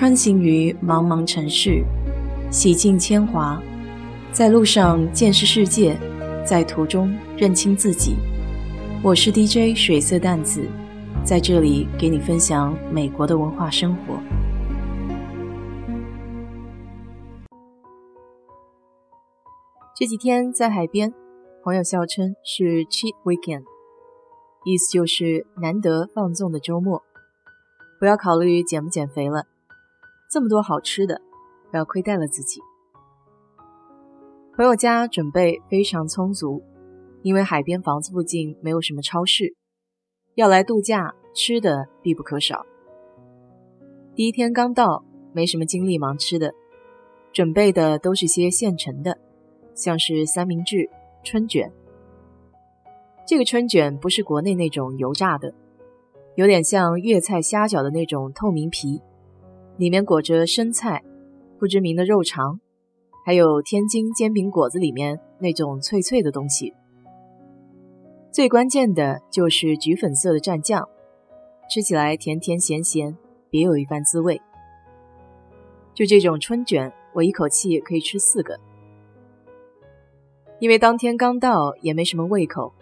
穿行于茫茫城市，洗尽铅华，在路上见识世界，在途中认清自己。我是 DJ 水色淡子，在这里给你分享美国的文化生活。这几天在海边，朋友笑称是 cheat weekend，意思就是难得放纵的周末，不要考虑减不减肥了。这么多好吃的，不要亏待了自己。朋友家准备非常充足，因为海边房子附近没有什么超市，要来度假，吃的必不可少。第一天刚到，没什么精力忙吃的，准备的都是些现成的，像是三明治、春卷。这个春卷不是国内那种油炸的，有点像粤菜虾饺的那种透明皮。里面裹着生菜、不知名的肉肠，还有天津煎饼果子里面那种脆脆的东西。最关键的就是橘粉色的蘸酱，吃起来甜甜咸咸，别有一番滋味。就这种春卷，我一口气可以吃四个。因为当天刚到，也没什么胃口，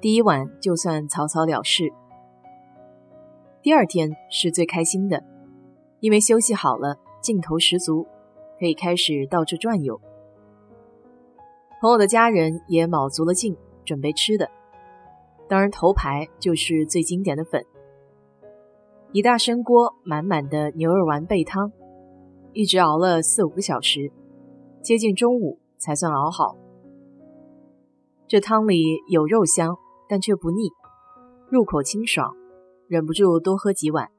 第一碗就算草草了事。第二天是最开心的。因为休息好了，劲头十足，可以开始到处转悠。朋友的家人也卯足了劲准备吃的，当然头牌就是最经典的粉，一大生锅满满的牛肉丸备汤，一直熬了四五个小时，接近中午才算熬好。这汤里有肉香，但却不腻，入口清爽，忍不住多喝几碗。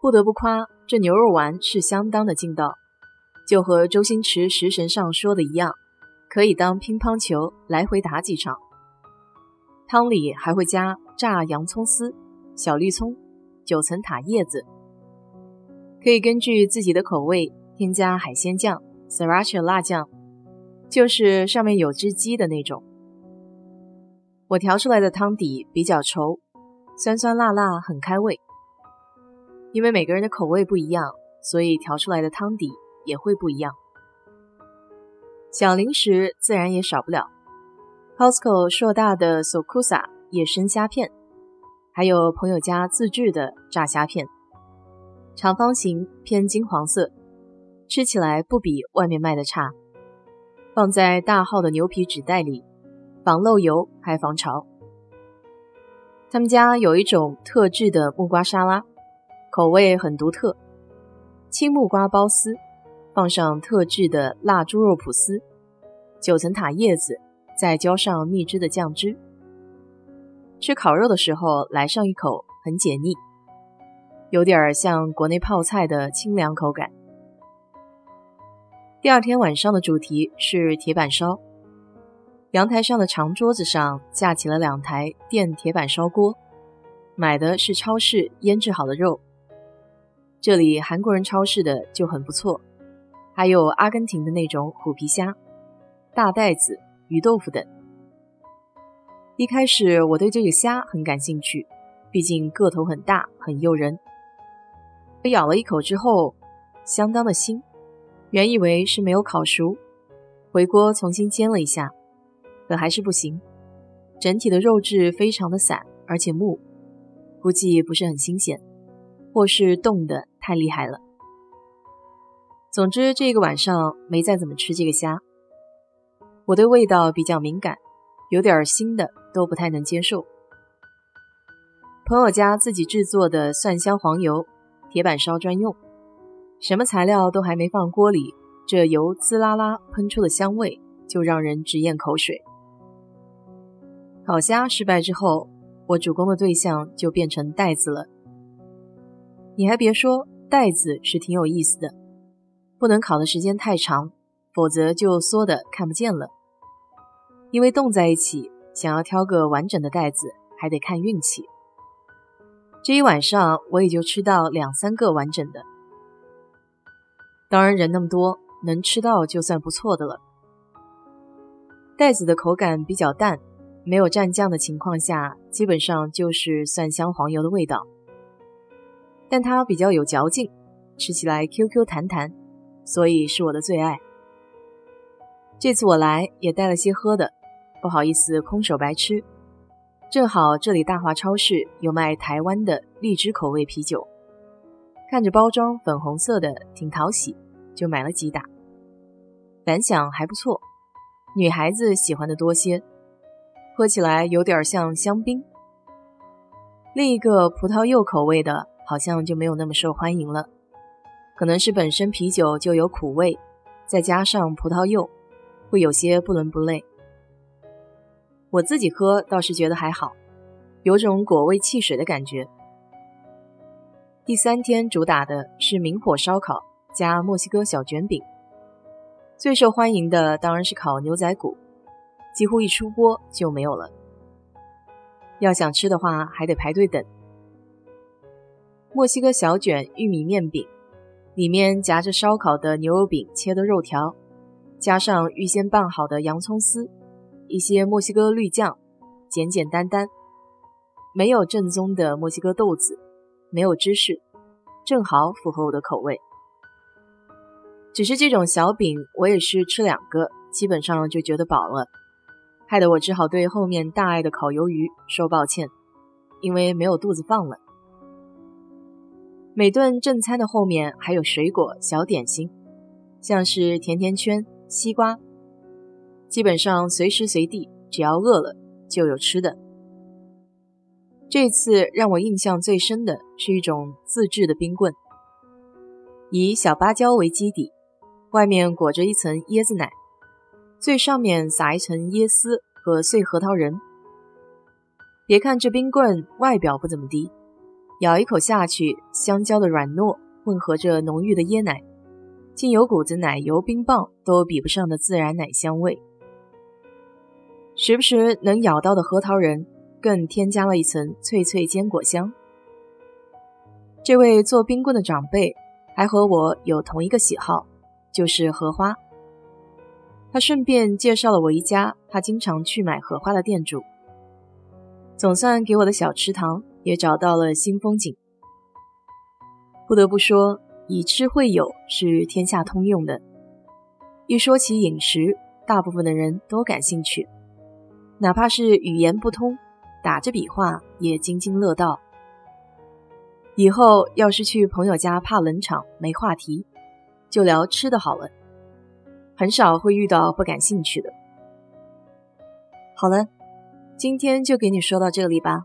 不得不夸，这牛肉丸是相当的劲道，就和周星驰《食神》上说的一样，可以当乒乓球来回打几场。汤里还会加炸洋葱丝、小绿葱、九层塔叶子，可以根据自己的口味添加海鲜酱、sriracha 辣酱，就是上面有只鸡的那种。我调出来的汤底比较稠，酸酸辣辣，很开胃。因为每个人的口味不一样，所以调出来的汤底也会不一样。小零食自然也少不了，Costco 硕大的 Sokusa 野生虾片，还有朋友家自制的炸虾片，长方形偏金黄色，吃起来不比外面卖的差。放在大号的牛皮纸袋里，防漏油还防潮。他们家有一种特制的木瓜沙拉。口味很独特，青木瓜包丝，放上特制的辣猪肉脯丝，九层塔叶子，再浇上秘制的酱汁。吃烤肉的时候来上一口，很解腻，有点像国内泡菜的清凉口感。第二天晚上的主题是铁板烧，阳台上的长桌子上架起了两台电铁板烧锅，买的是超市腌制好的肉。这里韩国人超市的就很不错，还有阿根廷的那种虎皮虾、大袋子鱼豆腐等。一开始我对这个虾很感兴趣，毕竟个头很大，很诱人。我咬了一口之后，相当的腥，原以为是没有烤熟，回锅重新煎了一下，可还是不行，整体的肉质非常的散，而且木，估计不是很新鲜。或是冻的太厉害了。总之，这个晚上没再怎么吃这个虾。我对味道比较敏感，有点腥的都不太能接受。朋友家自己制作的蒜香黄油，铁板烧专用，什么材料都还没放锅里，这油滋啦啦喷出的香味就让人直咽口水。烤虾失败之后，我主攻的对象就变成袋子了。你还别说，袋子是挺有意思的，不能烤的时间太长，否则就缩的看不见了。因为冻在一起，想要挑个完整的袋子还得看运气。这一晚上我也就吃到两三个完整的。当然人那么多，能吃到就算不错的了。袋子的口感比较淡，没有蘸酱的情况下，基本上就是蒜香黄油的味道。但它比较有嚼劲，吃起来 Q Q 弹弹，所以是我的最爱。这次我来也带了些喝的，不好意思空手白吃。正好这里大华超市有卖台湾的荔枝口味啤酒，看着包装粉红色的，挺讨喜，就买了几打。反响还不错，女孩子喜欢的多些，喝起来有点像香槟。另一个葡萄柚口味的，好像就没有那么受欢迎了，可能是本身啤酒就有苦味，再加上葡萄柚，会有些不伦不类。我自己喝倒是觉得还好，有种果味汽水的感觉。第三天主打的是明火烧烤加墨西哥小卷饼，最受欢迎的当然是烤牛仔骨，几乎一出锅就没有了。要想吃的话，还得排队等。墨西哥小卷玉米面饼，里面夹着烧烤的牛肉饼切的肉条，加上预先拌好的洋葱丝，一些墨西哥绿酱，简简单单，没有正宗的墨西哥豆子，没有芝士，正好符合我的口味。只是这种小饼，我也是吃两个，基本上就觉得饱了。害得我只好对后面大爱的烤鱿鱼说抱歉，因为没有肚子放了。每顿正餐的后面还有水果小点心，像是甜甜圈、西瓜，基本上随时随地只要饿了就有吃的。这次让我印象最深的是一种自制的冰棍，以小芭蕉为基底，外面裹着一层椰子奶。最上面撒一层椰丝和碎核桃仁。别看这冰棍外表不怎么地，咬一口下去，香蕉的软糯混合着浓郁的椰奶，竟有股子奶油冰棒都比不上的自然奶香味。时不时能咬到的核桃仁，更添加了一层脆脆坚果香。这位做冰棍的长辈还和我有同一个喜好，就是荷花。他顺便介绍了我一家他经常去买荷花的店主，总算给我的小池塘也找到了新风景。不得不说，以吃会友是天下通用的。一说起饮食，大部分的人都感兴趣，哪怕是语言不通，打着比划也津津乐道。以后要是去朋友家怕冷场没话题，就聊吃的好了。很少会遇到不感兴趣的。好了，今天就给你说到这里吧。